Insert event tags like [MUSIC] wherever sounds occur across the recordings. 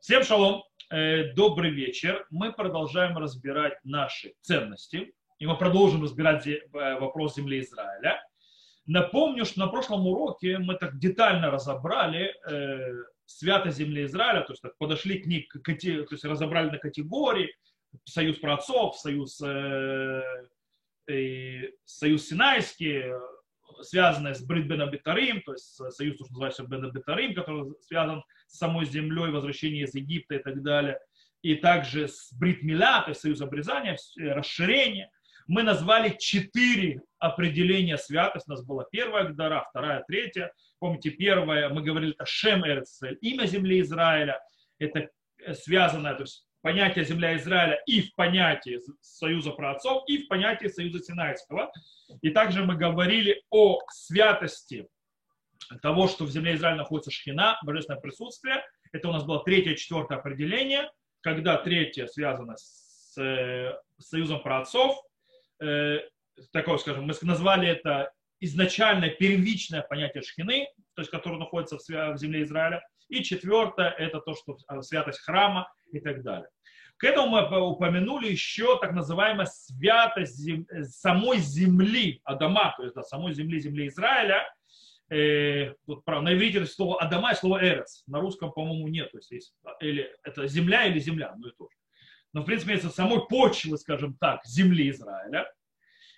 Всем шалом, э, добрый вечер. Мы продолжаем разбирать наши ценности, и мы продолжим разбирать э, вопрос земли Израиля. Напомню, что на прошлом уроке мы так детально разобрали э, святость земли Израиля, то есть так подошли к ней, то есть разобрали на категории, союз праотцов, союз, э, э, союз Синайский, связанное с Брит Бен Абитарим, то есть союз, что называется Бен Абитарим, который связан с самой землей, возвращение из Египта и так далее, и также с Брит Миля, то есть союз обрезания, э, расширение. Мы назвали четыре определения святости. У нас была первая Гдара, вторая, третья. Помните, первая, мы говорили, это Шем Эрцель, имя земли Израиля. Это э, связанное, то есть понятие земля Израиля и в понятии союза праотцов, и в понятии союза Синайского. И также мы говорили о святости того, что в земле Израиля находится шхина, божественное присутствие. Это у нас было третье, четвертое определение, когда третье связано с, э, союзом праотцов. Э, такое, скажем, мы назвали это изначальное первичное понятие шхины, то есть которое находится в, в земле Израиля. И четвертое – это то, что э, святость храма и так далее. К этому мы упомянули еще так называемая святость зем... Э, самой земли Адама, то есть да, самой земли, земли Израиля. Э, вот, правда, на иврите слово Адама и слово Эрес. На русском, по-моему, нет. То есть, есть или, это земля или земля, ну и то. Но, в принципе, это самой почвы, скажем так, земли Израиля.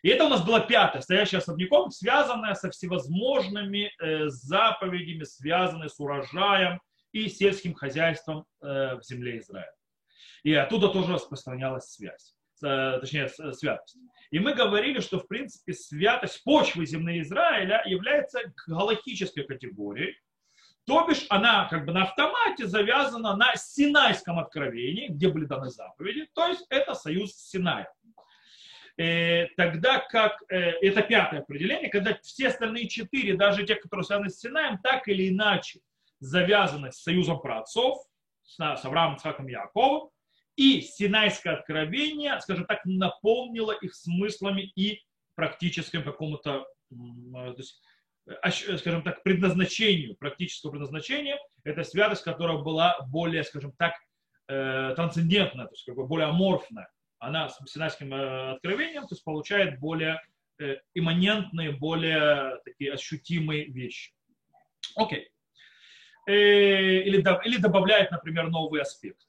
И это у нас было пятое, стоящее особняком, связанное со всевозможными э, заповедями, связанные с урожаем и сельским хозяйством э, в земле Израиля. И оттуда тоже распространялась связь, э, точнее, святость. И мы говорили, что, в принципе, святость почвы земли Израиля является галактической категорией, то бишь она как бы на автомате завязана на Синайском откровении, где были даны заповеди, то есть это союз с Синаем. Тогда как, э, это пятое определение, когда все остальные четыре, даже те, которые связаны с Синаем, так или иначе завязаны с союзом праотцов, с Авраамом, Ицхаком и Яковом, и Синайское откровение, скажем так, наполнило их смыслами и практическим какому-то, скажем так, предназначению, практическому предназначению. Это святость, которая была более, скажем так, э, трансцендентная, то есть как бы более аморфная она с синайским э, откровением, то есть получает более э, имманентные, более такие ощутимые вещи. Окей. Э, или, или добавляет, например, новый аспект.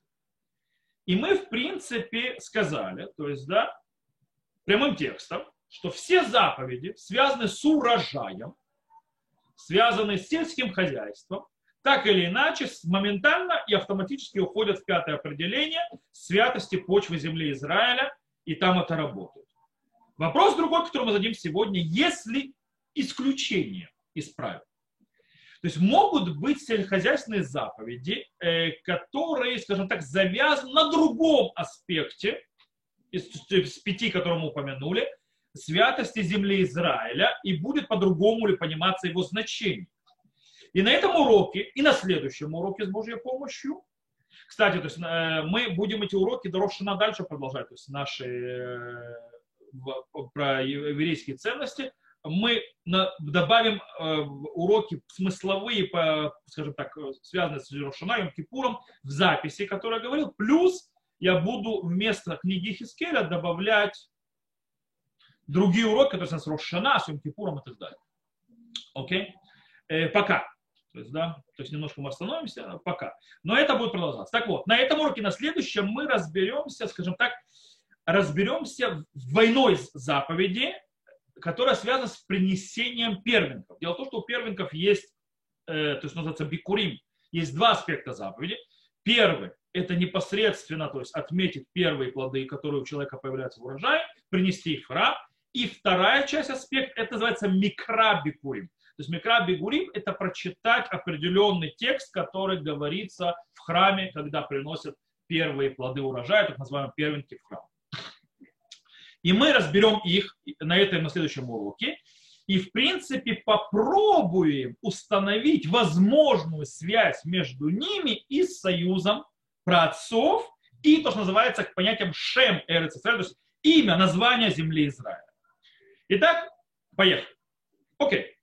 И мы, в принципе, сказали, то есть, да, прямым текстом, что все заповеди, связанные с урожаем, связанные с сельским хозяйством, так или иначе моментально и автоматически уходят в пятое определение святости почвы земли Израиля, и там это работает. Вопрос другой, который мы зададим сегодня, есть ли исключение из правил? То есть могут быть сельскохозяйственные заповеди, э, которые, скажем так, завязаны на другом аспекте из, из пяти, которые мы упомянули, святости земли Израиля, и будет по-другому ли пониматься его значение. И на этом уроке, и на следующем уроке с Божьей помощью, кстати, то есть, э, мы будем эти уроки до Рошана дальше продолжать, то есть наши э, про еврейские ценности, мы добавим э, уроки смысловые, скажем так, связанные с Рошана и Кипуром в записи, которые я говорил, плюс я буду вместо книги Хискеля добавлять другие уроки, которые связаны с Рошана, с Кипуром и так далее. Окей? Пока. То есть, да, то есть немножко мы остановимся пока. Но это будет продолжаться. Так вот, на этом уроке, на следующем мы разберемся, скажем так, разберемся двойной заповеди, которая связана с принесением первенков. Дело в том, что у первенков есть, э, то есть называется бикурим, есть два аспекта заповеди. Первый – это непосредственно, то есть отметить первые плоды, которые у человека появляются в урожае, принести их в храм. И вторая часть аспект – это называется микробикурим. Есть Микра Бегурим – это прочитать определенный текст, который говорится в храме, когда приносят первые плоды урожая, так называемые первенки в храм. И мы разберем их на этом на следующем уроке. И, в принципе, попробуем установить возможную связь между ними и союзом праотцов и то, что называется понятием Шем Эрец то есть имя, название земли Израиля. Итак, поехали. Окей.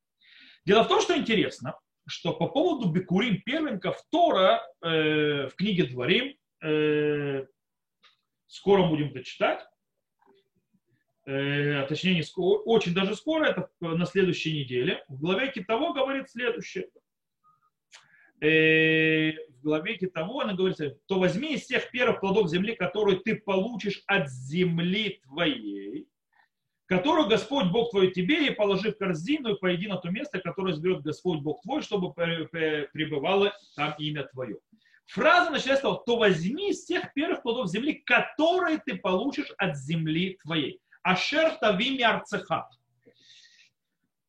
Дело в том, что интересно, что по поводу Бекурим первенков Тора э, в книге Дворим, э, скоро будем это читать, э, точнее, не скоро, очень даже скоро, это на следующей неделе, в главе Китово говорит следующее. Э, в главе Китово она говорит, то возьми из тех первых плодов земли, которые ты получишь от земли твоей, которую Господь Бог твой тебе, и положи в корзину, и пойди на то место, которое сберет Господь Бог твой, чтобы пребывало там имя твое. Фраза начинается с того, то возьми из тех первых плодов земли, которые ты получишь от земли твоей. Ашер тавими арцеха.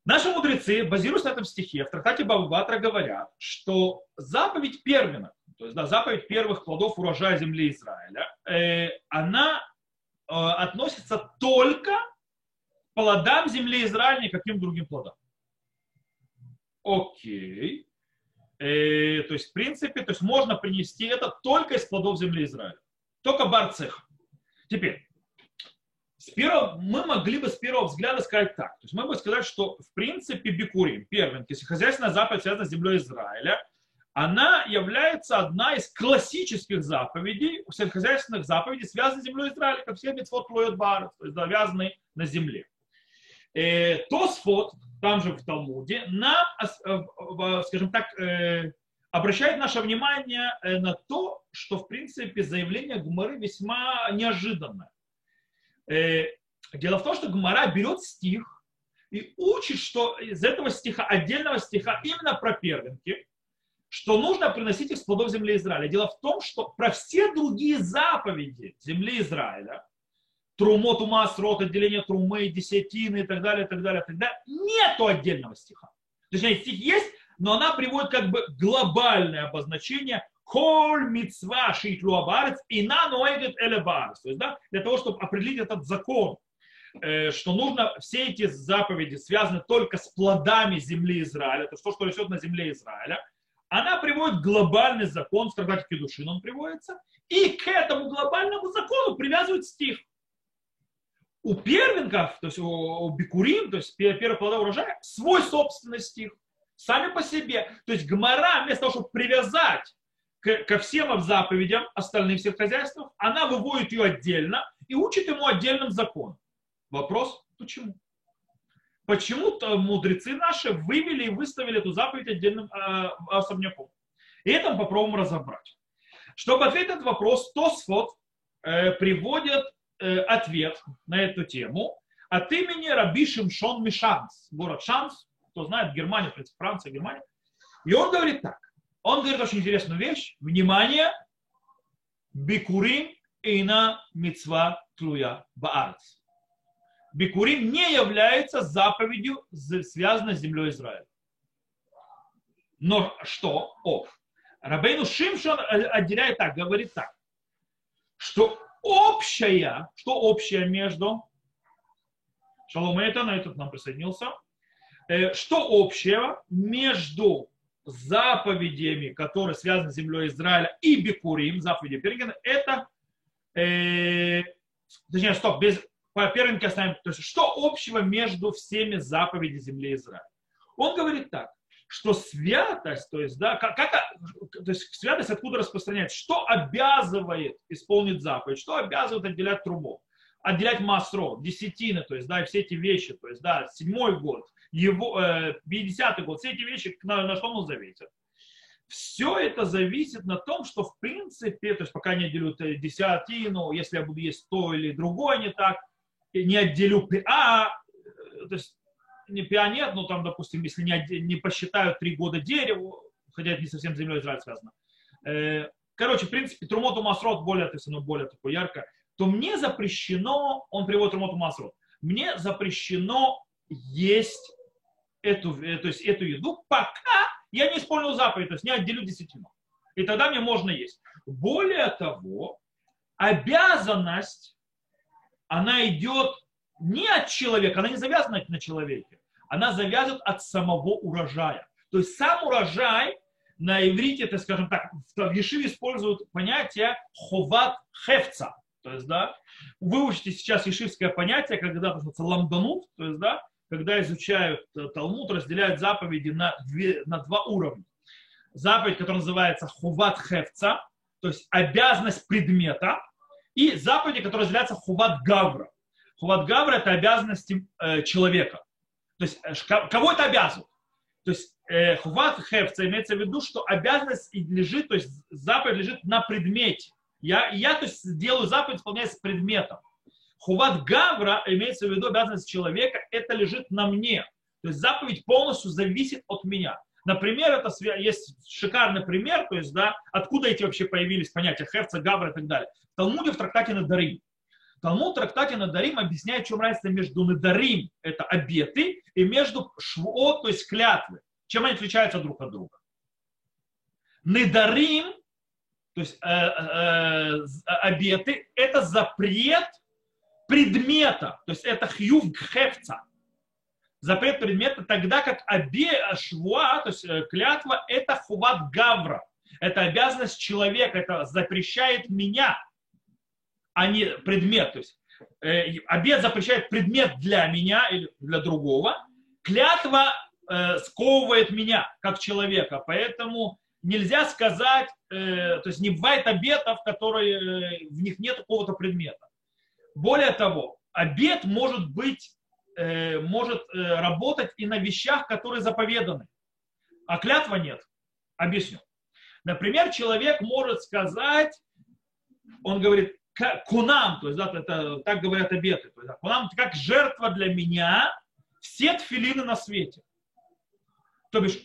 Наши мудрецы, базируясь на этом стихе, в трактате Бабатра говорят, что заповедь первенок, то есть да, заповедь первых плодов урожая земли Израиля, э, она э, относится только плодам земли Израиля, никаким другим плодам. Окей. Э, то есть, в принципе, то есть можно принести это только из плодов земли Израиля. Только барцех. Теперь, с первого, мы могли бы с первого взгляда сказать так. То есть мы бы сказать, что в принципе бикурим, первенки, если хозяйственная заповедь связана с землей Израиля, она является одна из классических заповедей, сельскохозяйственных заповедей, связанных с землей Израиля, как все митцвот лоет бар, то есть завязанные на земле. Э, Тосфот, там же в Талмуде, нам, э, скажем так, э, обращает наше внимание на то, что, в принципе, заявление Гмары весьма неожиданное. Дело в том, что Гмара берет стих и учит, что из этого стиха, отдельного стиха, именно про первенки, что нужно приносить их с плодов земли Израиля. Дело в том, что про все другие заповеди земли Израиля, трумот, ума, срок, отделение трумы, десятины и так далее, и так далее, и так далее. Нету отдельного стиха. Точнее, стих есть, но она приводит как бы глобальное обозначение коль мицва шитлу абарец и на ноэгет элебарец. То есть, да, для того, чтобы определить этот закон, э, что нужно все эти заповеди связаны только с плодами земли Израиля, то есть то, что растет на земле Израиля, она приводит глобальный закон, в Трактате Кедушин он приводится, и к этому глобальному закону привязывает стих у первенков, то есть у, у бикурим, то есть первых плодов урожая, свой собственный стих, сами по себе. То есть гмара, вместо того, чтобы привязать к, ко всем заповедям остальных всех хозяйств, она выводит ее отдельно и учит ему отдельным законом. Вопрос, почему? Почему мудрецы наши вывели и выставили эту заповедь отдельным э, особняком? И это мы попробуем разобрать. Чтобы ответить на этот вопрос, Тосфот э, приводит ответ на эту тему от имени Раби Шимшон Мишанс, город Шанс, кто знает, Германия, в принципе, Франция, Германия. И он говорит так. Он говорит очень интересную вещь. Внимание, бикурим и на мецва тлуя баарц. Бикурим не является заповедью, связанной с землей Израиля. Но что? О, Рабейну Шимшон отделяет так, говорит так, что общая, что общее между, Шалом это, на этот нам присоединился, э, что общего между заповедями, которые связаны с землей Израиля, и Бекурим, заповеди Пергена, это, э, точнее, стоп, без, по первенке оставим, то есть, что общего между всеми заповедями земли Израиля? Он говорит так, что святость, то есть, да, как, как, то есть святость откуда распространяется, что обязывает исполнить заповедь, что обязывает отделять трубу, отделять масро, десятины, то есть, да, и все эти вещи, то есть, да, седьмой год, его, э, 50 год, все эти вещи, на, на что он зависит. Все это зависит на том, что в принципе, то есть пока не отделю десятину, если я буду есть то или другое не так, не отделю а, то есть не пионер, но там, допустим, если не, не посчитают три года дереву, хотя это не совсем с землей Израиль связано. Э, короче, в принципе, Трумоту Масрот более, то есть оно более такое ярко, то мне запрещено, он приводит Трумоту Масрот, мне запрещено есть эту, э, то есть эту еду, пока я не исполнил заповедь, то есть не отделю десятину. И тогда мне можно есть. Более того, обязанность, она идет не от человека, она не завязана на человеке, она завязывает от самого урожая. То есть сам урожай на иврите, это, скажем так, в Ешиве используют понятие ховат хевца. То есть, да, выучите сейчас ешивское понятие, когда называется ламданут, то есть, да, когда изучают э, Талмуд, разделяют заповеди на, две, на два уровня. Заповедь, которая называется хуват хевца, то есть обязанность предмета, и заповеди, которые разделяются хуват гавра. Хуват гавра – это обязанности э, человека. То есть э, кого это обязывает? То есть э, хуват хевца имеется в виду, что обязанность лежит, то есть заповедь лежит на предмете. Я, я то есть, делаю заповедь, исполняясь предметом. Хуват гавра имеется в виду обязанность человека, это лежит на мне. То есть заповедь полностью зависит от меня. Например, это есть шикарный пример, то есть, да, откуда эти вообще появились понятия хевца, гавра и так далее. В Талмуде в трактате Надарим. Талмуд в трактате Надарим объясняет, в чем разница между Надарим, это обеты, и между швот, то есть клятвы. Чем они отличаются друг от друга. Надарим, то есть э, э, обеты, это запрет предмета, то есть это хьюв хевца запрет предмета, тогда как обе швуа, то есть э, клятва, это хуват гавра. Это обязанность человека, это запрещает меня, а не предмет. То есть э, обед запрещает предмет для меня или для другого. Клятва э, сковывает меня как человека, поэтому нельзя сказать, э, то есть не бывает обетов, которые э, в них нет какого-то предмета. Более того, обед может быть Э, может э, работать и на вещах, которые заповеданы. А клятва нет. Объясню. Например, человек может сказать, он говорит, кунам, то есть да, это, так говорят обеты, то есть, кунам как жертва для меня все тфилины на свете. То бишь,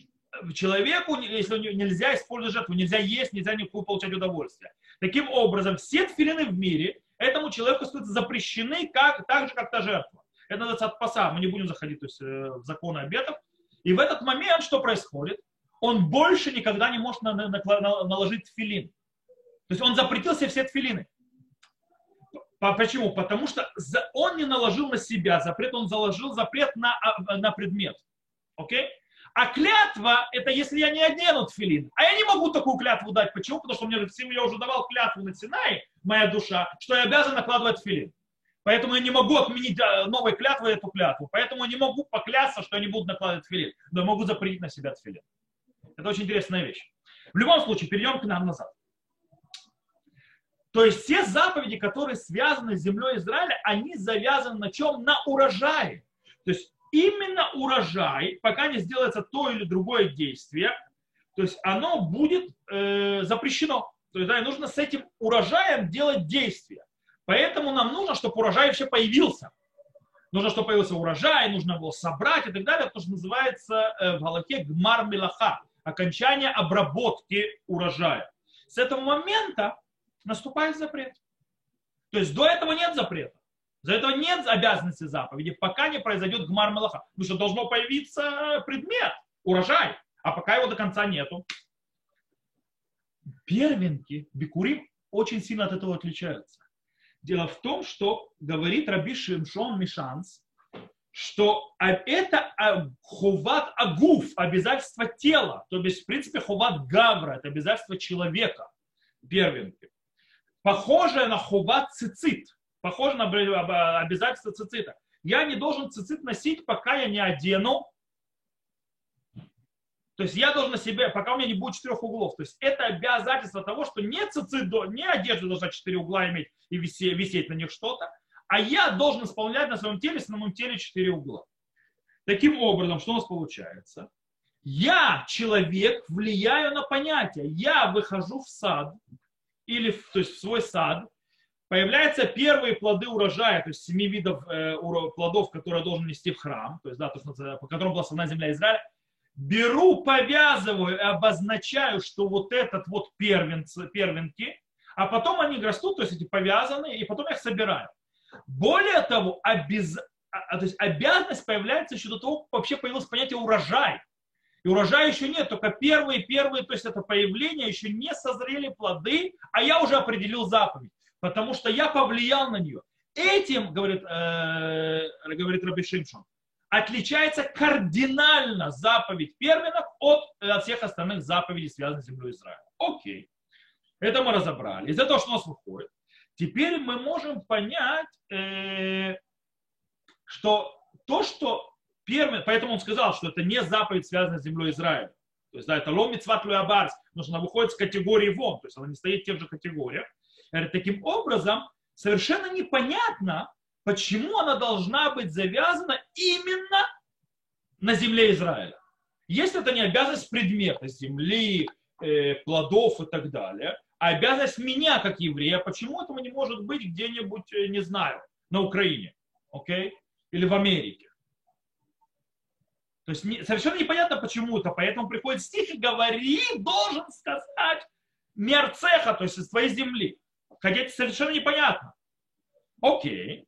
человеку, если нельзя использовать жертву, нельзя есть, нельзя никакую получать удовольствие. Таким образом, все тфилины в мире этому человеку запрещены как, так же, как та жертва. Это называется отпаса. Мы не будем заходить то есть, э, в законы обетов. И в этот момент что происходит? Он больше никогда не может наложить филин. То есть он запретил себе все тфилины. Почему? Потому что он не наложил на себя запрет, он заложил запрет на, а, на предмет. Окей? А клятва, это если я не одену тфилин. А я не могу такую клятву дать. Почему? Потому что мне я уже давал клятву на Синай, моя душа, что я обязан накладывать филин. Поэтому я не могу отменить э, новой клятвой эту клятву. Поэтому я не могу поклясться, что я не буду накладывать филин. Но я могу запретить на себя филин. Это очень интересная вещь. В любом случае, перейдем к нам назад. То есть все заповеди, которые связаны с землей Израиля, они завязаны на чем? На урожае. То есть именно урожай, пока не сделается то или другое действие, то есть оно будет э, запрещено. То есть да, нужно с этим урожаем делать действия. Поэтому нам нужно, чтобы урожай вообще появился. Нужно, чтобы появился урожай, нужно его собрать и так далее. То, что называется э, в Галахе гмар милаха, окончание обработки урожая. С этого момента наступает запрет. То есть до этого нет запрета. За этого нет обязанности заповеди, пока не произойдет гмар мелаха. Потому что должно появиться предмет, урожай. А пока его до конца нету. Первенки, бикурим очень сильно от этого отличаются. Дело в том, что говорит Раби Шимшон Мишанс, что это а, хуват агуф, обязательство тела, то есть, в принципе, хуват гавра, это обязательство человека, первенки. Похоже на хуват цицит, похоже на обязательство цицита. Я не должен цицит носить, пока я не одену то есть я должен на себе, пока у меня не будет четырех углов. То есть это обязательство того, что не цицидо, не одежда должна четыре угла иметь и висеть, на них что-то, а я должен исполнять на своем теле, на моем теле четыре угла. Таким образом, что у нас получается? Я, человек, влияю на понятие. Я выхожу в сад, или то есть в свой сад, появляются первые плоды урожая, то есть семи видов э, плодов, которые должен нести в храм, то есть, да, то, есть, по которым благословена земля Израиля, беру, повязываю и обозначаю, что вот этот вот первенцы, первенки, а потом они растут, то есть эти повязанные, и потом я их собираю. Более того, обез... А, то есть обязанность появляется еще до того, как вообще появилось понятие урожай. И урожая еще нет, только первые, первые, то есть это появление, еще не созрели плоды, а я уже определил заповедь, потому что я повлиял на нее. Этим, говорит, э, говорит Раби Шимшон, отличается кардинально заповедь первенок от, от всех остальных заповедей, связанных с землей Израиля. Окей. Это мы разобрали. Из-за того, что у нас выходит, теперь мы можем понять, э, что то, что первый, поэтому он сказал, что это не заповедь, связанная с землей Израиля. То есть, да, это ломит сватлюабарс, потому что она выходит с категории вон, то есть она не стоит в тех же категориях. Говорит, таким образом, совершенно непонятно, почему она должна быть завязана именно на земле Израиля. Если это не обязанность предмета земли, э, плодов и так далее, а обязанность меня как еврея, почему этого не может быть где-нибудь, э, не знаю, на Украине, окей, okay? или в Америке. То есть не, совершенно непонятно почему-то, поэтому приходит стих и говори, должен сказать мерцеха, то есть из твоей земли. Хотя это совершенно непонятно. Окей.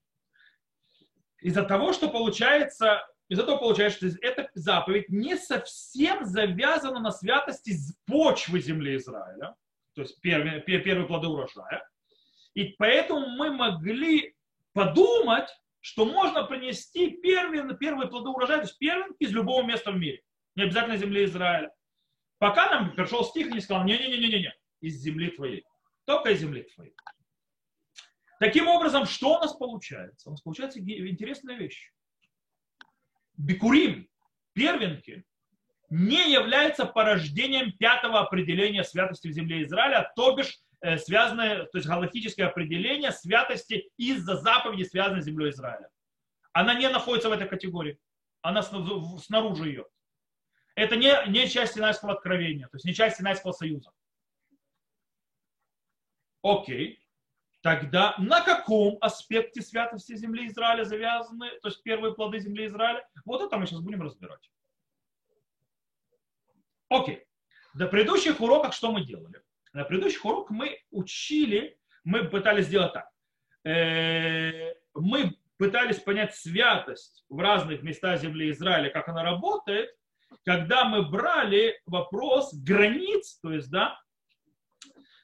Из-за того, что получается, из-за того получается, что эта заповедь не совсем завязана на святости почвы земли Израиля, то есть первые, первые плоды урожая. И поэтому мы могли подумать, что можно принести первые плоды урожая, то есть первенки из любого места в мире. Не обязательно земли Израиля. Пока нам пришел стих и не сказал, не-не-не-не-не, из земли твоей. Только из земли твоей. Таким образом, что у нас получается? У нас получается интересная вещь. Бикурим, первенки, не является порождением пятого определения святости в земле Израиля, то бишь связанное, то есть галактическое определение святости из-за заповеди, связанной с землей Израиля. Она не находится в этой категории. Она снаружи ее. Это не, не часть Синайского откровения, то есть не часть Синайского союза. Окей. Тогда на каком аспекте святости земли Израиля завязаны, то есть первые плоды земли Израиля? Вот это мы сейчас будем разбирать. Окей. До предыдущих уроках что мы делали? На предыдущих уроках мы учили, мы пытались сделать так. Э, мы пытались понять святость в разных местах земли Израиля, как она работает, когда мы брали вопрос границ, то есть, да,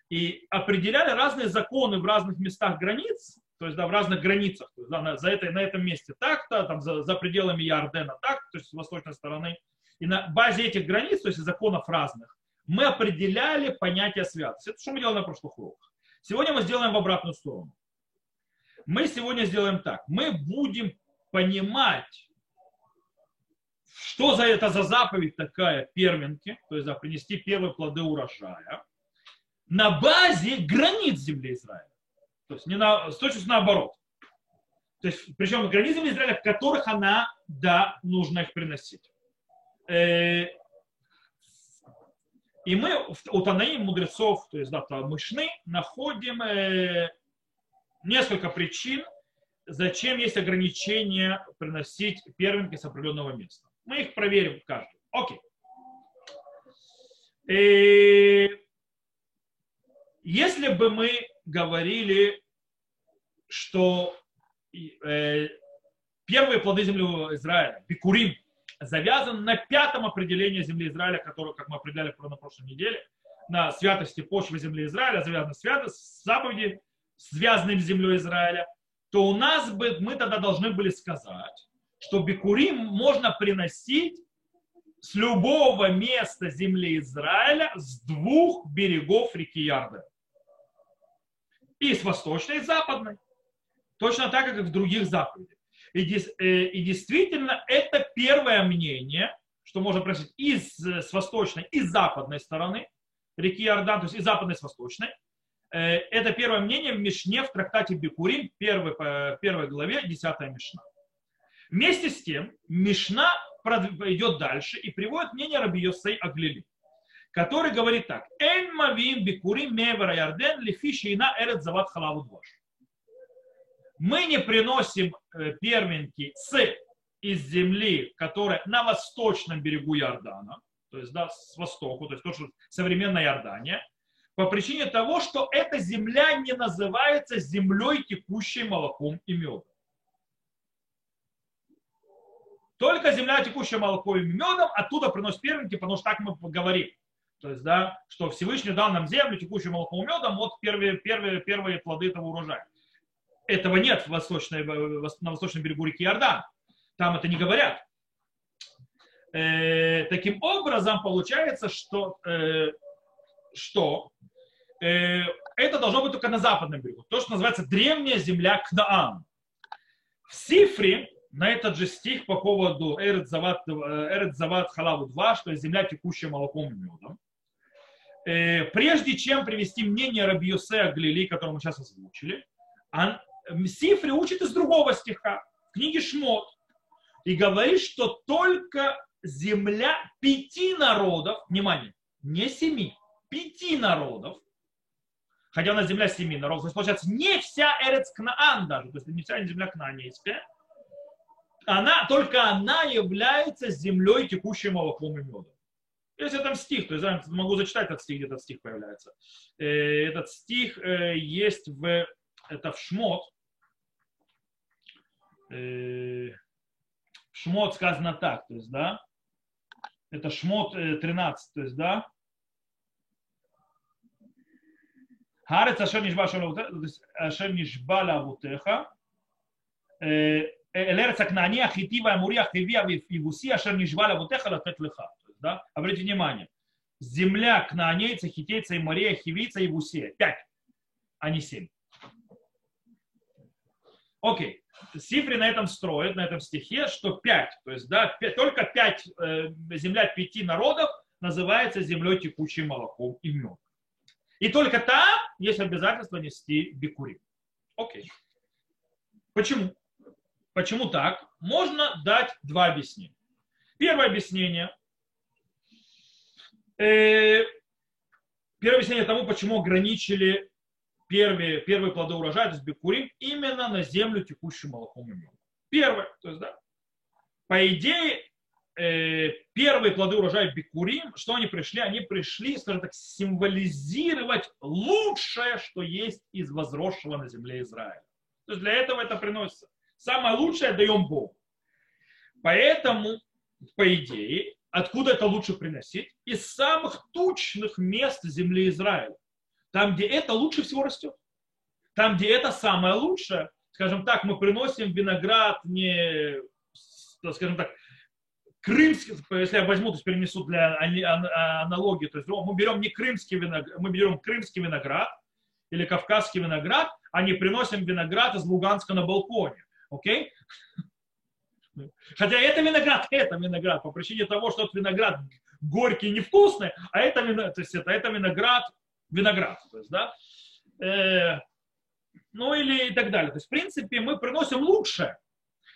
и определяли разные законы в разных местах границ, то есть, да, в разных границах, то есть, да, за это, на этом месте так-то, там, за, за пределами Ярдена так, то есть, с восточной стороны. И на базе этих границ, то есть, законов разных, мы определяли понятие святости. Это что мы делали на прошлых уроках. Сегодня мы сделаем в обратную сторону. Мы сегодня сделаем так. Мы будем понимать, что за это за заповедь такая первенки, то есть да, принести первые плоды урожая, на базе границ земли Израиля. То есть не на, с точностью наоборот. То есть, причем границ земли Израиля, в которых она, да, нужно их приносить. Э, и мы у Танаим, мудрецов, то есть да, Мышны, находим э, несколько причин, зачем есть ограничение приносить первенки с определенного места. Мы их проверим каждый. Окей. И э, если бы мы говорили, что э, первые плоды земли Израиля, Бикурим, завязан на пятом определении земли Израиля, которое, как мы определяли на прошлой неделе, на святости почвы земли Израиля, завязано с заповеди, связанным с землей Израиля, то у нас бы, мы тогда должны были сказать, что бикурим можно приносить с любого места земли Израиля с двух берегов реки Ярда. И с восточной, и с западной. Точно так, как и в других заповедях. И, э, и действительно, это первое мнение, что можно просить из, с восточной и западной стороны реки Иордан, то есть и западной, и с восточной. Э, это первое мнение в Мишне в трактате Бекурим, первой, первой главе, 10 Мишна. Вместе с тем, Мишна идет дальше и приводит мнение Раби Йосей Аглили, который говорит так. «Эн мавим бикурим мевера ярден лифи шейна эрет зават халаву дваш» мы не приносим э, первенки с из земли, которая на восточном берегу Иордана, то есть да, с востоку, то есть то, что современная Иордания, по причине того, что эта земля не называется землей, текущей молоком и медом. Только земля, текущая молоком и медом, оттуда приносят первенки, потому что так мы говорим. То есть, да, что Всевышний дал нам землю, текущую молоком и медом, вот первые, первые, первые плоды этого урожая. Этого нет в восточной, на восточном берегу реки Иордан. Там это не говорят. Э, таким образом, получается, что, э, что э, это должно быть только на западном берегу. То, что называется древняя земля Кнаан. В Сифре на этот же стих по поводу Эрет Зават, Халаву 2, что земля текущая молоком и медом. Э, прежде чем привести мнение Раби Юсея Глили, которое мы сейчас озвучили, Сифри учит из другого стиха, в книге Шмот, и говорит, что только земля пяти народов, внимание, не семи, пяти народов, хотя у нас земля семи народов, то есть получается не вся Эрец Кнаан даже, то есть не вся земля Кнаанейская, она, только она является землей, текущей молоком и медом. Если там стих, то есть я могу зачитать этот стих, где этот стих появляется. Э, этот стих э, есть в, это в Шмот э, шмот сказано так, то есть, да, это шмот э, 13, то есть, да, Харец Ашер Нишба Ашер Нишба Лавутеха, э, э, Эль Эрец Акнани, Ахитива, Амури, Ахивия, Ивуси, Ашер Нишба Лавутеха, Латет Леха. Да? Обратите внимание, земля кнаанейца, хитейца, и моря, хивийца, и вусея. Пять, а не семь. Окей. Сифри на этом строит, на этом стихе, что пять. То есть, да, пять, только пять, э, земля пяти народов называется землей текущим молоком и медом. И только там есть обязательство нести бикури. Окей. Почему? Почему так? Можно дать два объяснения. Первое объяснение. Э, первое объяснение тому, почему ограничили первые, плоды урожая, то есть бекурим, именно на землю, текущую молоком и медом. Первое. То есть, да, по идее, э, первые плоды урожая бекурим, что они пришли? Они пришли, скажем так, символизировать лучшее, что есть из возросшего на земле Израиля. То есть для этого это приносится. Самое лучшее даем Богу. Поэтому, по идее, откуда это лучше приносить? Из самых тучных мест земли Израиля. Там, где это лучше всего растет. Там, где это самое лучшее. Скажем так, мы приносим виноград не, скажем так, крымский, если я возьму, то есть перенесу для аналогии, то есть мы берем не крымский виноград, мы берем крымский виноград или кавказский виноград, а не приносим виноград из Луганска на балконе. Окей? Хотя это виноград, [LAUGHS] это виноград, по причине того, что этот виноград горький и невкусный, а это, то есть это, это виноград, виноград. То есть, да? э, ну или и так далее. То есть, в принципе, мы приносим лучшее.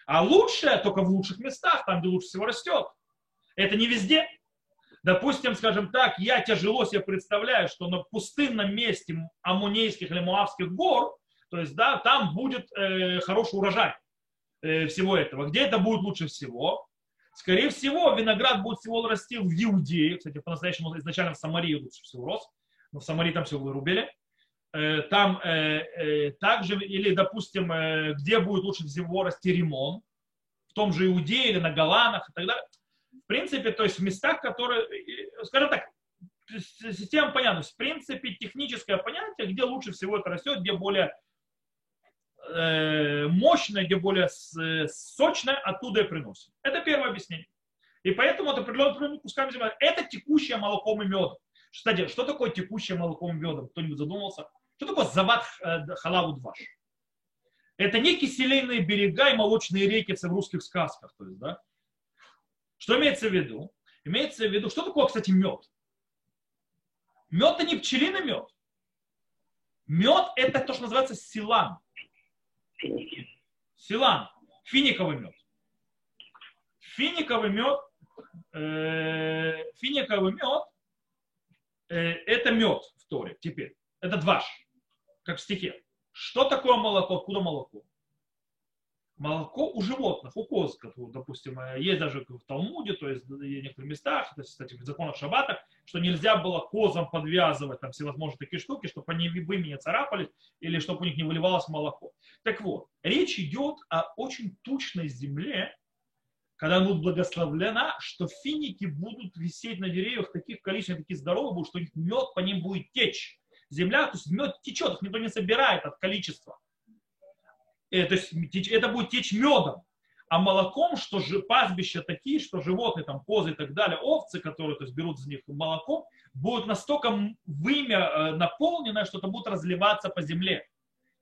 А лучшее только в лучших местах, там, где лучше всего растет. Это не везде. Допустим, скажем так, я тяжело себе представляю, что на пустынном месте Амунейских или Муавских гор, то есть, да, там будет э, хороший урожай. Э, всего этого. Где это будет лучше всего? Скорее всего, виноград будет всего расти в Иудее. Кстати, по-настоящему изначально в Самарии лучше всего рос. Но в Самарии там все вырубили. Э, там э, также, или, допустим, где будет лучше всего расти ремон, в том же Иудее или на Голанах и так далее. В принципе, то есть в местах, которые, скажем так, система понятна. В принципе, техническое понятие, где лучше всего это растет, где более Э, мощное, где более э, сочное, оттуда и приносим. Это первое объяснение. И поэтому это определенными кусками земли. Это текущее молоком и медом. Кстати, что такое текущее молоком и медом? Кто-нибудь задумался? Что такое зават э, халаву дваш? Это не киселейные берега и молочные реки в русских сказках. То есть, да? Что имеется в виду? Имеется в виду, что такое, кстати, мед? Мед это не пчелиный мед. Мед это то, что называется силан. Силан. Финиковый мед. Финиковый мед, э, финиковый мед, это мед в Торе теперь. Это дваш, как в стихе. Что такое молоко? Откуда молоко? молоко у животных, у коз, допустим, э, есть даже в Талмуде, то есть в некоторых местах, то есть, кстати, в законах Шаббата, что нельзя было козам подвязывать там всевозможные такие штуки, чтобы они вымя не царапались или чтобы у них не выливалось молоко. Так вот, речь идет о очень тучной земле, когда она будет благословлена, что финики будут висеть на деревьях таких количествах, такие здоровые будут, что мед по ним будет течь. Земля, то есть мед течет, их никто не собирает от количества. Э, то есть это будет течь медом, а молоком, что же пастбища такие, что животные, там козы и так далее, овцы, которые то есть, берут из них молоко, будут настолько вымя э, наполнено, что это будет разливаться по земле.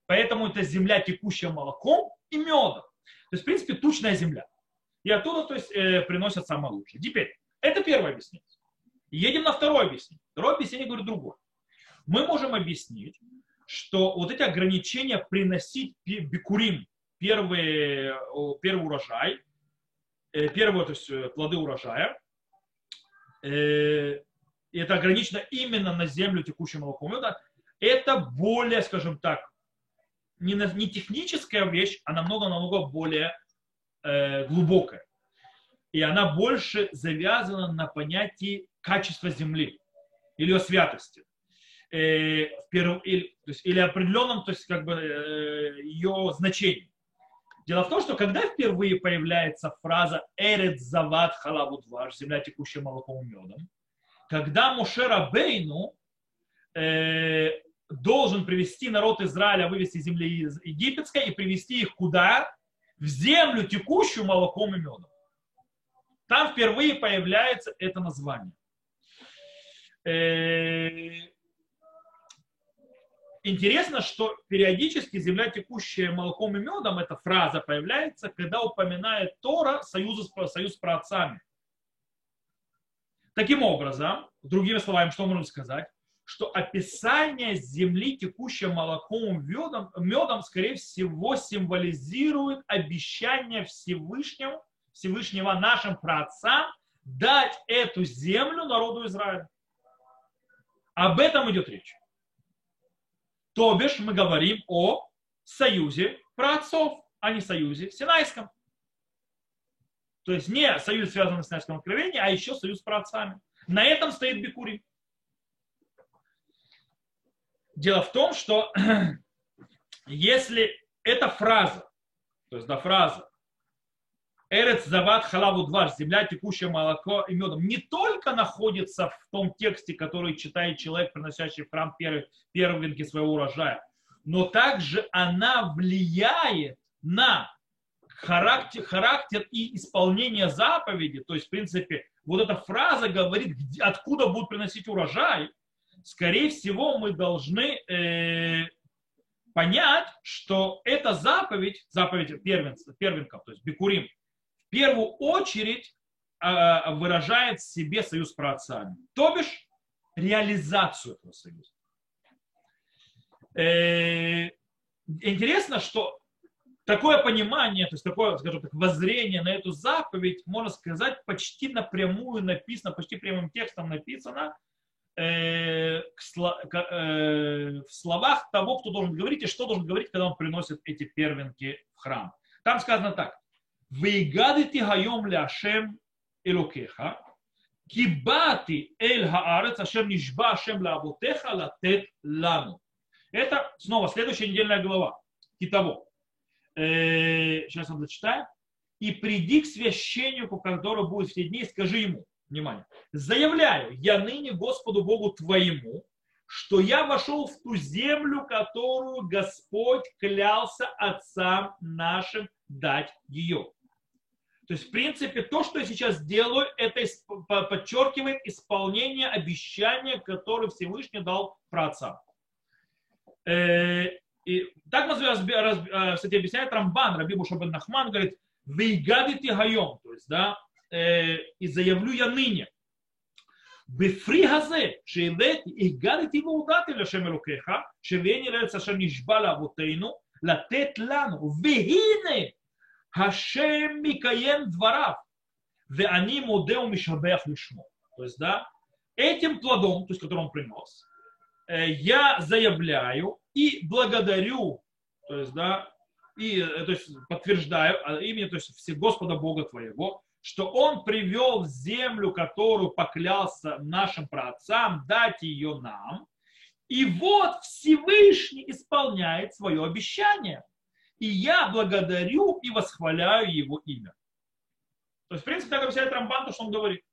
Поэтому это земля, текущая молоком и медом. То есть, в принципе, тучная земля. И оттуда то есть, э, приносят самое лучшее. Теперь, это первое объяснение. Едем на второе объяснение. Второе объяснение говорит другое. Мы можем объяснить, что вот эти ограничения приносить бикурим, первый, первый урожай, э, первые то есть, э, плоды урожая, и это ограничено именно на землю текущего молоком меда, это более, скажем так, не, не техническая вещь, а намного-намного более э, глубокая. И она больше завязана на понятии качества земли или ее святости. Э, перв, или, то есть, или определенном, то есть как бы э, ее значении. Дело в том, что когда впервые появляется фраза «Эрет зават халаву дваш», земля текущая молоком и медом, когда Мушера Бейну э, должен привести народ Израиля, вывести земли из египетской и привести их куда? В землю, текущую молоком и медом. Там впервые появляется это название. Э, интересно, что периодически земля, текущая молоком и медом, эта фраза появляется, когда упоминает Тора союз, союз с праотцами. Таким образом, другими словами, что можно сказать? Что описание земли, текущей молоком медом, медом, скорее всего, символизирует обещание Всевышнего, Всевышнего нашим праотцам дать эту землю народу Израиля. Об этом идет речь. То бишь мы говорим о союзе праотцов, а не союзе Синайском. То есть не союз, связанный с Синайским откровением, а еще союз с праотцами. На этом стоит Бикури. Дело в том, что [CLEARS THROAT] если эта фраза, то есть да, фраза Эрец зават халаву дваш, земля, текущее молоко и медом, не только находится в том тексте, который читает человек, приносящий в храм первый, первенки своего урожая, но также она влияет на характер, характер и исполнение заповеди, то есть, в принципе, вот эта фраза говорит, откуда будут приносить урожай, скорее всего, мы должны э, понять, что эта заповедь, заповедь первенцев, первенков, то есть бикурим, в первую очередь э, выражает в себе союз с праотцами, то бишь реализацию этого союза. Э, интересно, что такое понимание, то есть такое, скажем так, воззрение на эту заповедь, можно сказать, почти напрямую написано, почти прямым текстом написано в словах того, кто должен говорить и что должен говорить, когда он приносит эти первенки в храм. Там сказано так. «Вейгадити хайом ляшем элокеха, кибати эль хаарец, ашем нишба ашем лаботеха латет лану». Это снова следующая недельная глава. Китово э, сейчас вам зачитаю, и приди к священнику, который будет в те дни, и скажи ему, внимание, заявляю, я ныне Господу Богу твоему, что я вошел в ту землю, которую Господь клялся отцам нашим дать ее. То есть, в принципе, то, что я сейчас делаю, это подчеркивает исполнение обещания, которое Всевышний дал праотцам. Э, и так э, кстати, объясняет Рамбан, Раби Бушабен Нахман, говорит, вы гадите хайом, то есть, да, э, и заявлю я ныне. בפרי הזה, שהבאתי, הגדתי והודעתי לשם אלוקיך, שהבאני לארץ אשר נשבע לאבותינו, לתת לנו, והנה השם מקיים דבריו, ואני муде ומשבח לשמו. То есть, да, этим плодом, то есть, который он принес, э, я заявляю и благодарю, то есть, да, и э, то есть, подтверждаю а имя, то есть, все Господа Бога твоего, что Он привел в землю, которую поклялся нашим праотцам, дать ее нам. И вот Всевышний исполняет свое обещание. И я благодарю и восхваляю его имя. То есть, в принципе, так объясняет Рамбан, то, что он говорит.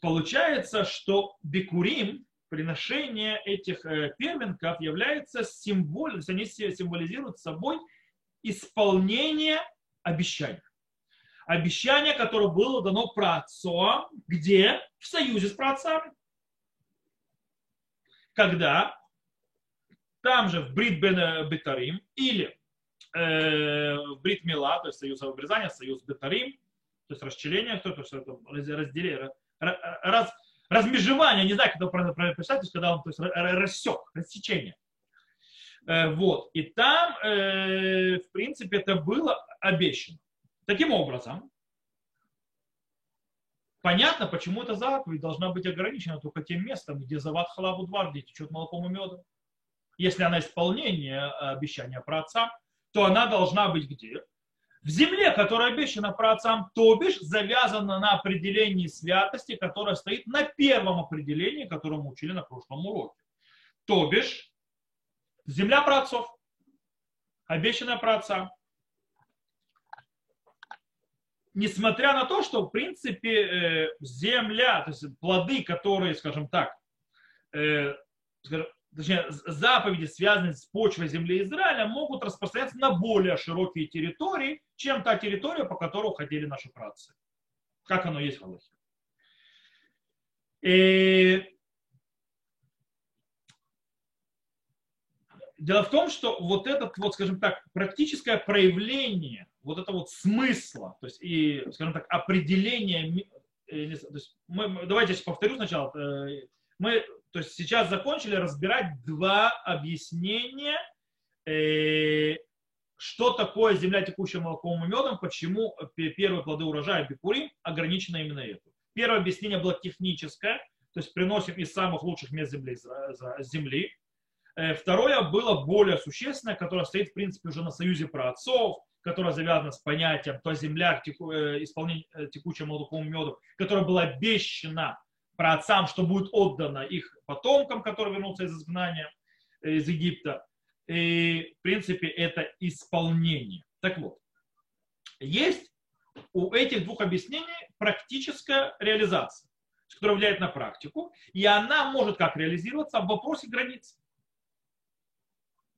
Получается, что Бекурим, приношение этих э, первенков является символом, они символизируют собой исполнение обещания. Обещание, которое было дано праотцам, где? В союзе с праотцами. Когда там же в Брит Бен Бетарим или э, Брит Мила, то есть союз обрезания, союз Бетарим, то есть расчеление, то, есть это разделение, раз, размежевание, не знаю, как это правильно прописать, то есть когда он то есть, рассек, рассечение. Э, вот. И там, э, в принципе, это было обещано. Таким образом, понятно, почему эта заповедь должна быть ограничена только тем местом, где зават халаву два, где течет молоком и медом. Если она исполнение обещания про отца, то она должна быть где? В земле, которая обещана про отцам, то бишь завязана на определении святости, которая стоит на первом определении, которое мы учили на прошлом уроке. То бишь, земля про отцов, обещанная про отца. Несмотря на то, что, в принципе, э, земля, то есть плоды, которые, скажем так, э, точнее, заповеди, связанные с почвой земли Израиля, могут распространяться на более широкие территории, чем та территория, по которой уходили наши працы. Как оно есть в Аллахе. И Дело в том, что вот этот, вот, скажем так, практическое проявление вот этого вот смысла, то есть и, скажем так, определение, э, есть мы, давайте я повторю сначала, э, мы то есть сейчас закончили разбирать два объяснения, э, что такое земля, текущая молоком и медом, почему первые плоды урожая бикурим ограничены именно этим. Первое объяснение было техническое, то есть приносим из самых лучших мест земли. земли. Второе было более существенное, которое стоит, в принципе, уже на союзе про отцов, которое завязано с понятием то земля, теку, э, исполнение текучего молоком и медом, которая была обещана про отцам, что будет отдано их потомкам, которые вернутся из изгнания э, из Египта. И, в принципе, это исполнение. Так вот, есть у этих двух объяснений практическая реализация, которая влияет на практику, и она может как реализироваться в вопросе границ.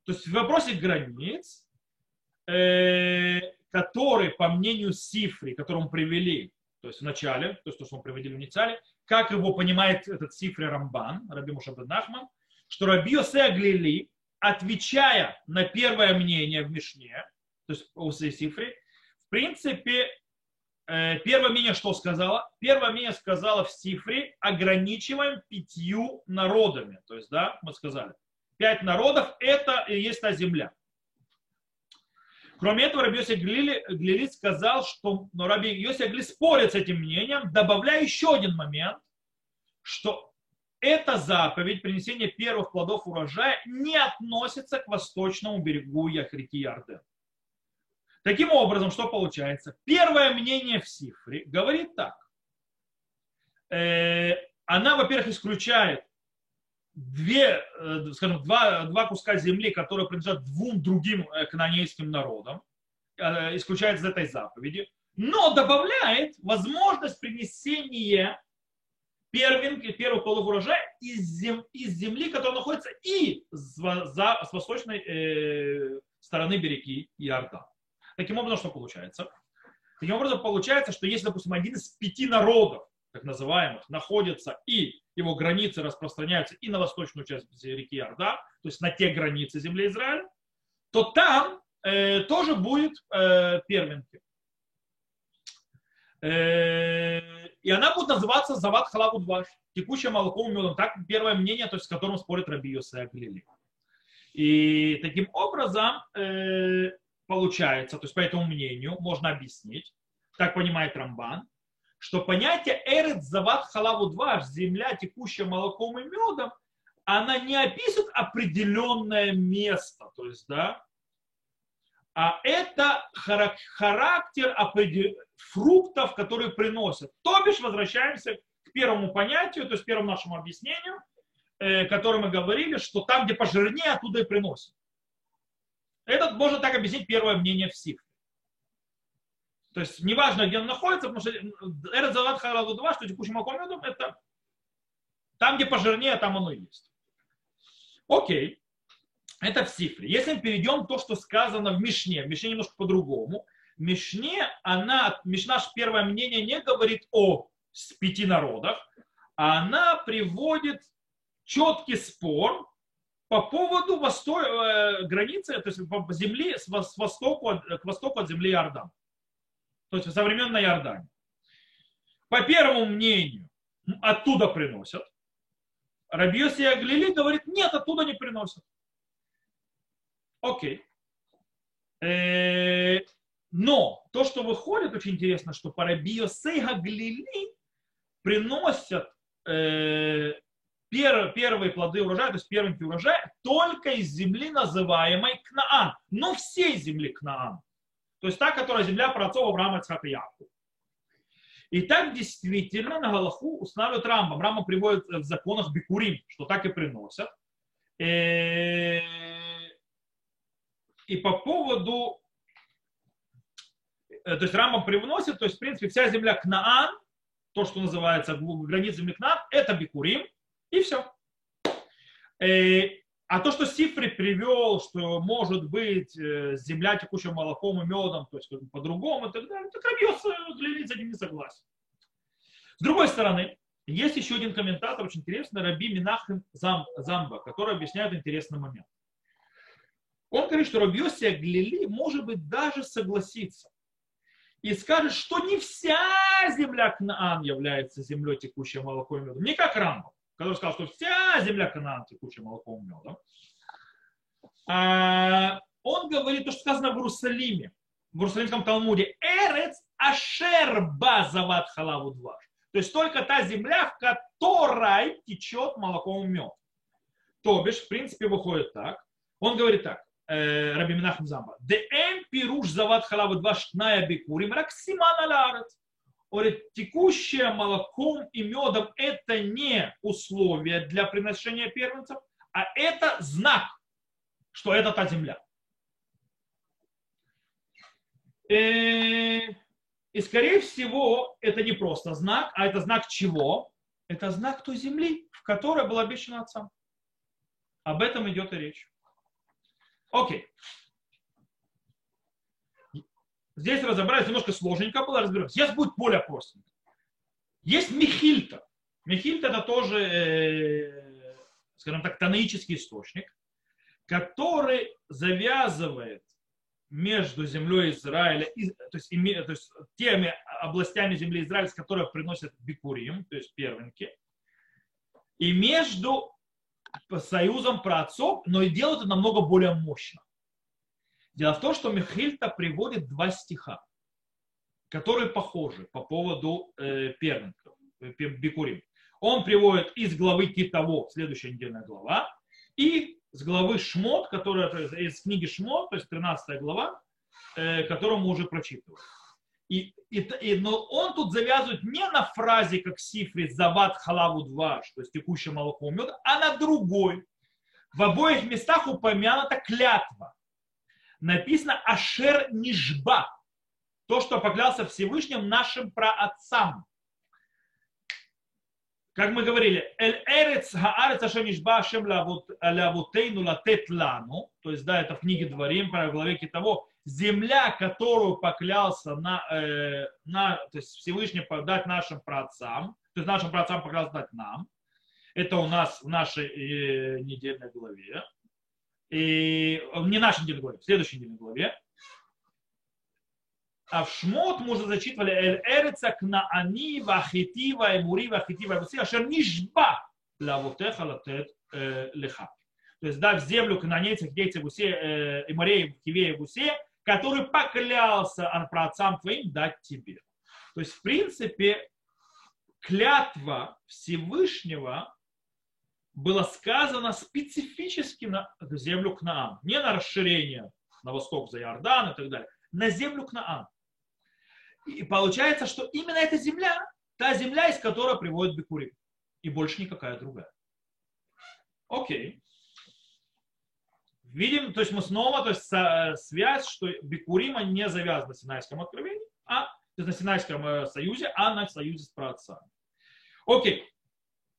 То есть в вопросе границ, э, который, по мнению Сифри, который мы привели, то есть в начале, то есть то, что мы приводили в начале, как его понимает этот Сифри Рамбан, Раби Мушабед Нахман, что Раби Йосе Аглили, отвечая на первое мнение в Мишне, то есть у Сифри, в принципе, э, первое мнение что сказала? Первое мнение сказала в Сифре, ограничиваем пятью народами. То есть, да, мы сказали, пять народов – это и есть та земля. Кроме этого, Раби Йосиф Глили, Глили сказал, что но Раби Йосиф Глили спорит с этим мнением, добавляя еще один момент, что эта заповедь принесения первых плодов урожая не относится к восточному берегу реки Ярден. Таким образом, что получается? Первое мнение в Сифре говорит так. Э, она, во-первых, исключает две, э, скажем, два, два куска земли, которые принадлежат двум другим э, канонейским народам, э, исключает из этой заповеди, но добавляет возможность принесения первенки, первых полов урожая из, зем, из земли, которая находится и с, за, с восточной э, стороны береги Иордан. Таким образом, что получается? Таким образом, получается, что если, допустим, один из пяти народов, так называемых, находится и его границы распространяются и на восточную часть реки Орда, то есть на те границы земли Израиля, то там э, тоже будет э, первенки. Э, и она будет называться Зават Халаву Дваш, текущее молоко медом. Так первое мнение, то есть с которым спорит Раби Йосея Глили. И таким образом э, получается, то есть по этому мнению можно объяснить, так понимает Рамбан, что понятие эрет зават халаву два, земля, текущая молоком и медом, она не описывает определенное место, то есть, да, а это характер фруктов, которые приносят. То бишь, возвращаемся к первому понятию, то есть первому нашему объяснению, э, которое мы говорили, что там, где пожирнее, оттуда и приносят. Это можно так объяснить первое мнение всех. То есть неважно, где он находится, потому что Эрет Зават Харадудва, что текущий молоком медом, это там, где пожирнее, там оно и есть. Окей. Это в цифре. Если мы перейдем то, что сказано в Мишне, в Мишне немножко по-другому. Мишне, она, Мишна, первое мнение не говорит о пяти народах, а она приводит четкий спор по поводу восто... э, границы, то есть земли с, вос- с востоку, к востоку от земли Иордан. То есть современной Иордании. По первому мнению, оттуда приносят. Рабиоси Аглили говорит, нет, оттуда не приносят. Окей. Э, Но то, что выходит, очень интересно, что по Рабиосе Аглили приносят э, пер- первые плоды урожая, то есть первенький урожай, только из земли, называемой Кнаан. Но всей земли Кнаан. То есть та, которая земля праотцов Авраама, Ицхака Якова. И так действительно на Галаху устанавливают Рамбам. Рамбам приводит в законах Бикурим, что так и приносят. Э, И по поводу, э, то есть Рамбам привносит, то есть в принципе вся земля Кнаан, то, что называется граница земли Кнаан, это Бикурим, и все. А то, что Сифри привел, что может быть э, земля текущим молоком и медом, то есть по-другому и так далее, так Рабьёс Глинит с этим не согласен. С другой стороны, есть еще один комментатор, очень интересный, Раби Минахим Зам, Замба, который объясняет интересный момент. Он говорит, что Рабьоси Глили может быть даже согласится и скажет, что не вся земля Кнаан является землей текущим молоком и медом. Не как Рамбов который сказал, что вся земля Канаан текучая молоком и медом. А он говорит то, что сказано в Иерусалиме, в Иерусалимском Талмуде. Эрец ашер базават халаву дваш. То есть только та земля, в которой течет молоком и мед. То бишь, в принципе, выходит так. Он говорит так. э, Раби Минахм Замба. Де эм пируш зават халаву дваш тная бикурим рак симан алярец говорит, текущее молоком и медом это не условие для приношения первенцев, а это знак, что это та земля. И, и скорее всего, это не просто знак, а это знак чего? Это знак той земли, в которой был обещан отцам. Об этом идет и речь. Окей. Здесь разобрались, немножко сложненько было, разберемся. Сейчас будет более простенько. Есть Михильта. Михильта это тоже, э, скажем так, танаический источник, который завязывает между землей Израиля, и, то, есть, име, то есть теми областями земли Израиля, которые приносят бикурим, то есть первенки, и между союзом праотцов, но и делает это намного более мощно. Дело в том, что Михильта приводит два стиха, которые похожи по поводу э, первенков, э, бикурим. Он приводит из главы Китово, следующая недельная глава, и с главы Шмот, которая из книги Шмот, то есть 13 глава, э, которую мы уже прочитывали. И, и, и, но он тут завязывает не на фразе, как Сифри, зават халаву дваш, то есть текущее молоко мед, а на другой. В обоих местах упомянута клятва. Написано Ашер Нижба, то, что поклялся Всевышним нашим праотцам. Как мы говорили, Эль Хаарец Ашер Нижба Ашем Лавутейну Латет то есть, да, это в книге Дворим, в главе того, земля, которую поклялся на, э, на, то есть Всевышний дать нашим праотцам, то есть нашим праотцам поклялся дать нам, это у нас в нашей э, недельной главе, и не нашей недельной главе, в следующей недельной главе, а в Шмот мы уже зачитывали Эль Эреца Кнаани Вахити Ваймури Вахити Ваймуси Ашер Нишба Лавутеха Латет Леха. То есть дав землю канонейцев, хитейцев, гусе, и морей, хивея, гусе, который поклялся праотцам твоим дать тебе. То есть, в принципе, клятва Всевышнего была сказана специфически на землю Кнаан. Не на расширение на восток за Иордан и так далее. На землю Кнаан. И получается, что именно эта земля, та земля, из которой приводит Бекурим. И больше никакая другая. Окей. Видим, то есть мы снова, то есть связь, что Бекурима не завязана на Синайском откровении, а то есть на Синайском союзе, а на союзе с праотцами. Окей.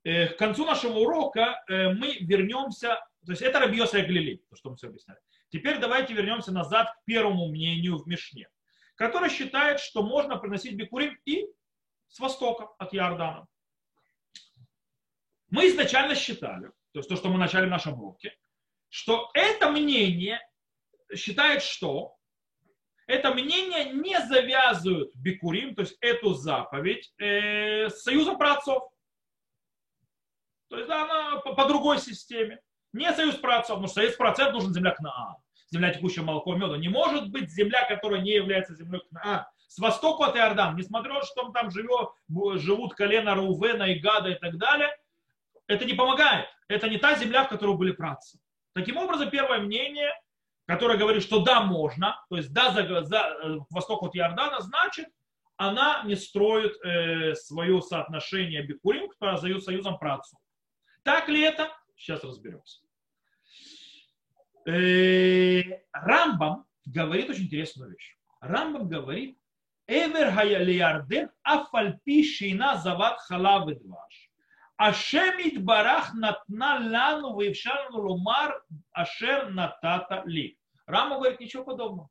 К концу нашего урока мы вернемся, то есть это Рабьоса Глили, то, что мы все объясняли. Теперь давайте вернемся назад к первому мнению в Мишне который считает, что можно приносить бикурим и с востока от Иордана. Мы изначально считали, то есть то, что мы начали в нашем уроке, что это мнение считает, что это мнение не завязывают бикурим, то есть эту заповедь, э, с союзом праотцов. То есть да, она по, по другой системе. Не союз праотцов, потому что союз праотцов нужен земля Кнаан. Земля текущего молоко меда. Не может быть земля, которая не является землей Кнаан. С востока от Иордана, несмотря что там живет, живут колено Рувена и Гада и так далее, это не помогает. Это не та земля, в которой были працы. Таким образом, первое мнение, которое говорит, что да, можно, то есть да, за, за, э, к от Иордана, значит, она не строит э, свое соотношение Бикурим к союзом працу. Так ли это? Сейчас разберемся. Э, Рамбам говорит очень интересную вещь. Рамбам говорит, Эвер хаялиярден афальпи шейна зават халав и дваш. Ашем барах натна лану вейвшану лумар ашер натата ли. Рама говорит ничего подобного.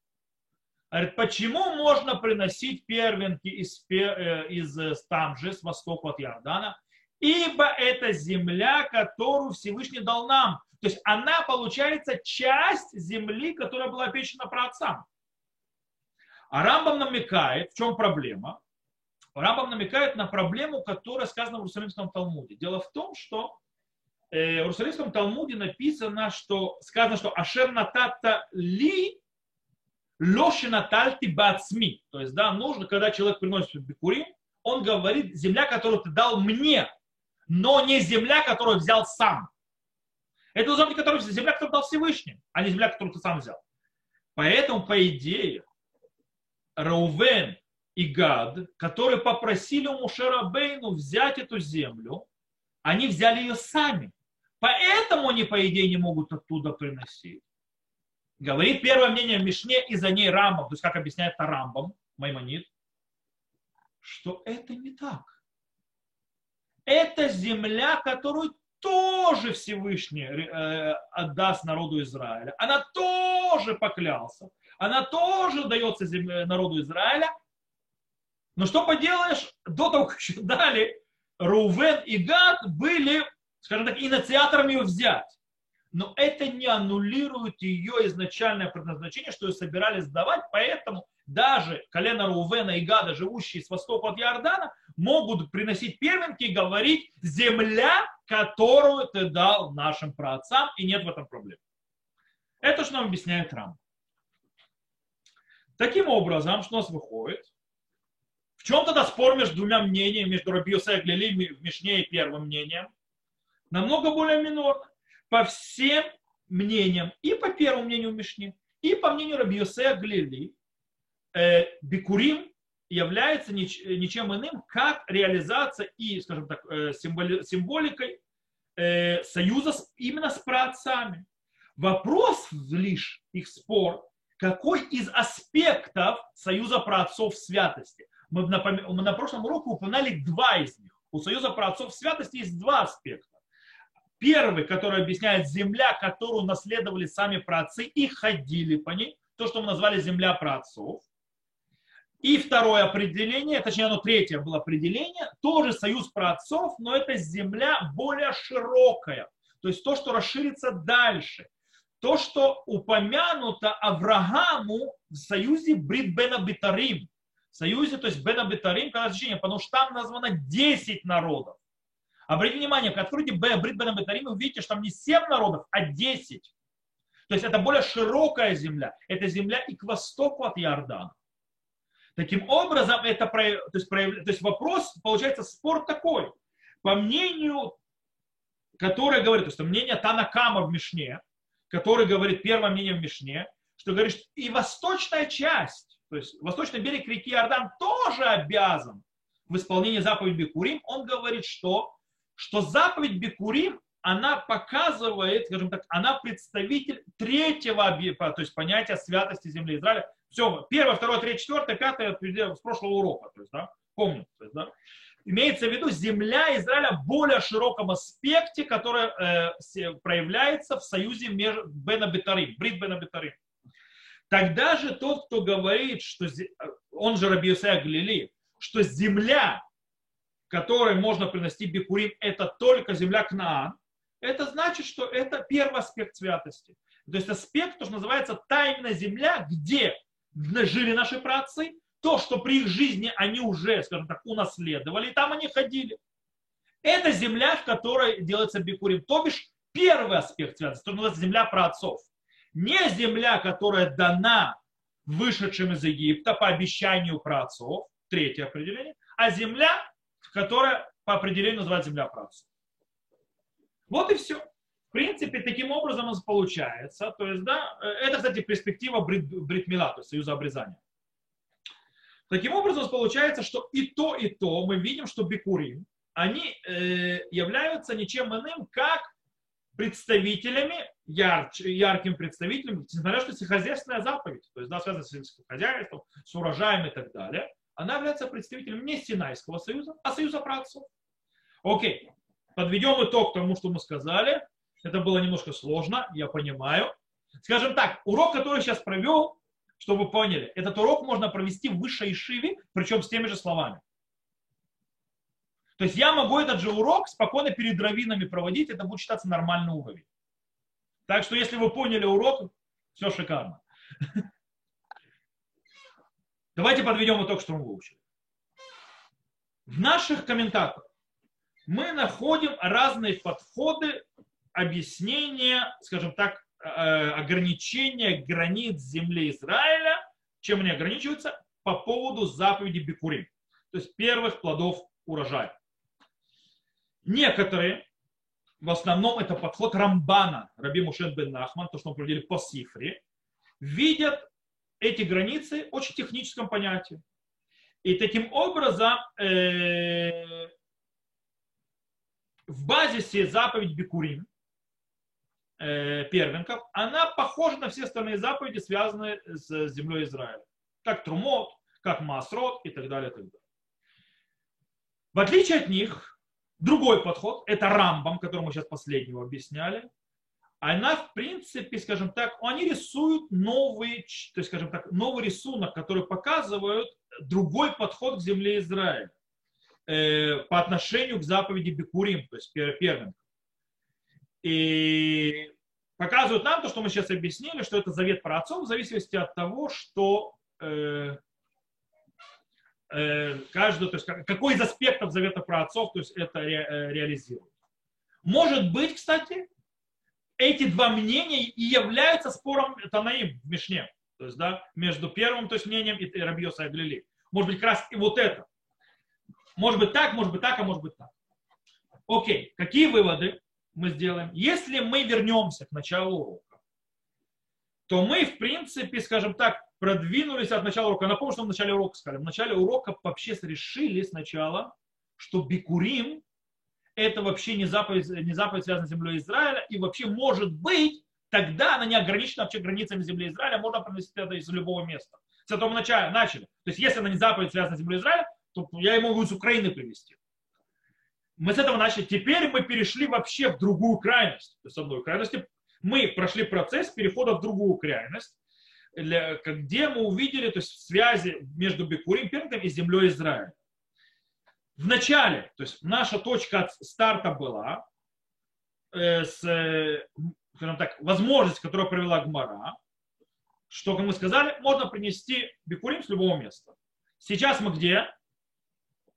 Говорит, почему можно приносить первенки из, э, из э, там же, с востока от Иордана? Ибо это земля, которую Всевышний дал нам. То есть она, получается, часть земли, которая была обещана праотцам. А Рамбам намекает, в чем проблема? Рамбам намекает на проблему, которая сказана в Иерусалимском Талмуде. Дело в том, что э, в Иерусалимском Талмуде написано, что сказано, что Ашер натата ли лоши натальти бацми. То есть, да, нужно, когда человек приносит бикурим, он говорит, земля, которую ты дал мне, но не земля, которую взял сам. Это земля, которую, земля, которую дал Всевышний, а не земля, которую ты сам взял. Поэтому, по идее, Раувен и Гад, которые попросили у Мушера Бейну взять эту землю, они взяли ее сами. Поэтому они, по идее, не могут оттуда приносить. Говорит первое мнение в Мишне и за ней Рамбам, то есть как объясняет Рамбам, Маймонит, что это не так. Это земля, которую тоже Всевышний э, отдаст народу Израиля. Она тоже поклялся она тоже дается земле, народу Израиля. Но что поделаешь, до того, как еще дали, Рувен и Гад были, скажем так, инициаторами ее взять. Но это не аннулирует ее изначальное предназначение, что ее собирались сдавать, поэтому даже колено Рувена и Гада, живущие с востока от Иордана, могут приносить первенки и говорить «земля, которую ты дал нашим праотцам», и нет в этом проблем. Это что нам объясняет Рам. Таким образом, что у нас выходит? В чем тогда спор между двумя мнениями, между Рабиоса и Глили в Мишне и первым мнением? Намного более минорно. По всем мнениям, и по первому мнению Мишне, и по мнению Рабиоса Глили, э, Бикурим является нич, ничем иным, как реализация и, скажем так, э, символи, символикой э, союза именно с праотцами. Вопрос лишь их спор, какой из аспектов союза праотцов святости. Мы мы на прошлом уроке упоминали два из них. У союза праотцов святости есть два аспекта. Первый, который объясняет земля, которую наследовали сами праотцы и ходили по ней, то, что мы назвали земля праотцов. И второе определение, точнее оно третье было определение, тоже союз праотцов, но это земля более широкая. То есть то, что расширится дальше то, что упомянуто Аврааму в союзе Брит Бена Битарим. В союзе, то есть Бена Битарим, потому что там названо 10 народов. Обратите внимание, когда откроете Брит Бена Битарим, вы увидите, что там не 7 народов, а 10. То есть это более широкая земля. Это земля и к востоку от Иордана. Таким образом, это то есть, то есть вопрос, получается, спор такой. По мнению, которое говорит, то есть мнение Танакама в Мишне, который говорит первое мнение в Мишне, что говорит, что и восточная часть, то есть восточный берег реки Иордан тоже обязан в исполнении заповеди Бекурим. Он говорит, что, что заповедь Бекурим, она показывает, скажем так, она представитель третьего то есть понятия святости земли Израиля. Все, первое, второе, третье, четвертое, пятое с прошлого урока. То есть, да, помню. То есть, да имеется в виду земля Израиля в более широком аспекте, который э, проявляется в союзе между Бена Бетарим, Брит Бена Бетарим. Тогда же тот, кто говорит, что он же Раби Галилей, что земля, которой можно принести бикурим, это только земля Кнаан, это значит, что это первый аспект святости. То есть аспект, то, что называется тайная земля, где жили наши праотцы, то, что при их жизни они уже, скажем так, унаследовали, и там они ходили. Это земля, в которой делается бикурим. То бишь первый аспект то, что называется земля праотцов. Не земля, которая дана вышедшим из Египта по обещанию праотцов, третье определение, а земля, которая по определению называется земля праотцов. Вот и все. В принципе, таким образом у нас получается. То есть, да, э, это, кстати, перспектива брит, бритмила, то есть союза обрезания. Таким образом, у нас получается, что и то, и то мы видим, что бикурим, они э, являются ничем иным, как представителями, яр, ярким представителем, несмотря что хозяйственная заповедь, то есть да, связана с сельским хозяйством, с урожаем и так далее, она является представителем не Синайского союза, а союза працев. Окей, подведем итог тому, что мы сказали. Это было немножко сложно, я понимаю. Скажем так, урок, который сейчас провел, чтобы вы поняли, этот урок можно провести в высшей шиве, причем с теми же словами. То есть я могу этот же урок спокойно перед раввинами проводить, это будет считаться нормальный уровень. Так что если вы поняли урок, все шикарно. [LAUGHS] Давайте подведем итог, что мы выучили. В наших комментаторах мы находим разные подходы объяснения, скажем так, э, ограничения границ земли Израиля, чем они ограничиваются, по поводу заповеди Бикурим, то есть первых плодов урожая. Некоторые, в основном это подход Рамбана, Раби Мушен бен Нахман, то, что мы проводили по Сифре, видят эти границы очень техническом понятии. И таким образом э, в базисе заповедь Бикурим, первенков, она похожа на все остальные заповеди, связанные с землей Израиля. Как Трумот, как Масрот и так далее. И так далее. В отличие от них, другой подход, это Рамбам, который мы сейчас последнего объясняли, она, в принципе, скажем так, они рисуют новый, то есть, скажем так, новый рисунок, который показывает другой подход к земле Израиля. Э, по отношению к заповеди Бекурим, то есть первенкам. И показывают нам то, что мы сейчас объяснили, что это завет про отцов в зависимости от того, что э, э, каждый, то есть какой из аспектов завета про отцов, то есть это ре, э, реализирует. Может быть, кстати, эти два мнения и являются спором Танаим в Мишне, то есть, да, между первым то есть, мнением и Рабиоса Аглили. Может быть, как раз и вот это. Может быть так, может быть так, а может быть так. Окей, какие выводы мы сделаем? Если мы вернемся к началу урока, то мы, в принципе, скажем так, продвинулись от начала урока. Напомню, что в начале урока сказали. В начале урока вообще решили сначала, что Бикурим это вообще не заповедь, не заповедь связана с землей Израиля, и вообще может быть, тогда она не ограничена вообще границами земли Израиля, можно принести это из любого места. С этого начала, начали. То есть, если она не заповедь связана с землей Израиля, то я его могу из Украины привезти. Мы с этого начали. Теперь мы перешли вообще в другую крайность. То есть, с одной крайности мы прошли процесс перехода в другую крайность, где мы увидели то есть, связи между Бекурим, Пергом и землей Израиля. В начале, то есть наша точка старта была э, с, э, скажем так, возможность, которую провела Гмара, что, как мы сказали, можно принести бикурим с любого места. Сейчас мы где?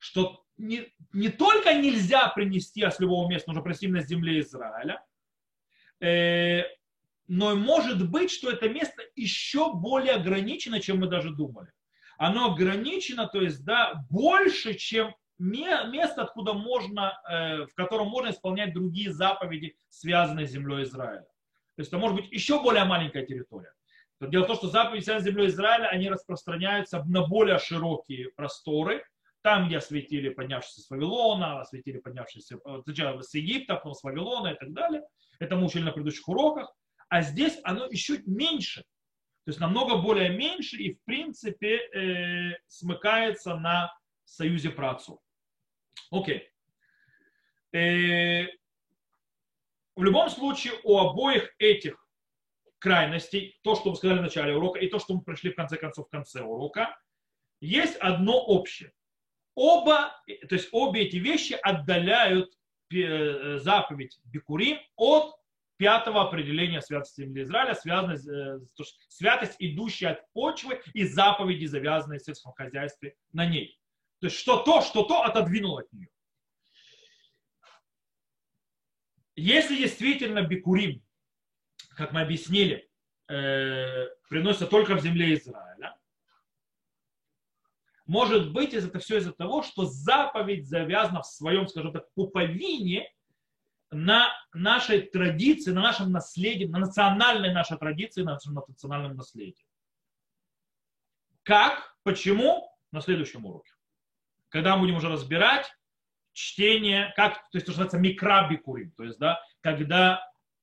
что не, не только нельзя принести, с любого места нужно принести на земле Израиля, э, но может быть, что это место еще более ограничено, чем мы даже думали. Оно ограничено, то есть, да, больше, чем место, откуда можно, э, в котором можно исполнять другие заповеди, связанные с землей Израиля. То есть это может быть еще более маленькая территория. Дело в том, что заповеди, с землей Израиля, они распространяются на более широкие просторы, там, где осветили поднявшиеся с Вавилона, осветили поднявшиеся сначала с Египта, потом с Вавилона и так далее. Это мы учили на предыдущих уроках. А здесь оно еще меньше. То есть намного более меньше и, в принципе, э, смыкается на союзе праотцов. Окей. Э, в любом случае, у обоих этих крайностей, то, что мы сказали в начале урока, и то, что мы пришли в конце концов в конце урока, есть одно общее оба, то есть обе эти вещи отдаляют э, заповедь Бикурим от пятого определения святости земли Израиля, связанной, э, святость, идущая от почвы и заповеди, завязанные в сельском хозяйстве на ней. То есть что то, что то отодвинуло от нее. Если действительно бикурим, как мы объяснили, э, приносится только в земле Израиля, может быть, это все из-за того, что заповедь завязана в своем, скажем так, пуповине на нашей традиции, на нашем наследии, на национальной нашей традиции, на нашем национальном наследии. Как? Почему? На следующем уроке. Когда мы будем уже разбирать чтение, как, то есть то, что называется микрабикурим, то есть, да, когда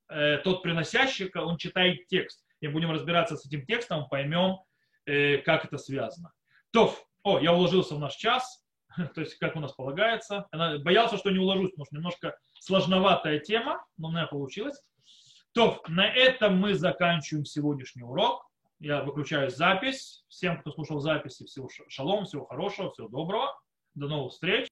э, тот приносящий, он читает текст. И будем разбираться с этим текстом, поймем, э, как это связано. То, о, я уложился в наш час, [LAUGHS] то есть как у нас полагается. Она боялся, что не уложусь, потому что немножко сложноватая тема, но у меня получилось. То, на этом мы заканчиваем сегодняшний урок. Я выключаю запись. Всем, кто слушал записи, всего шалом, всего хорошего, всего доброго. До новых встреч.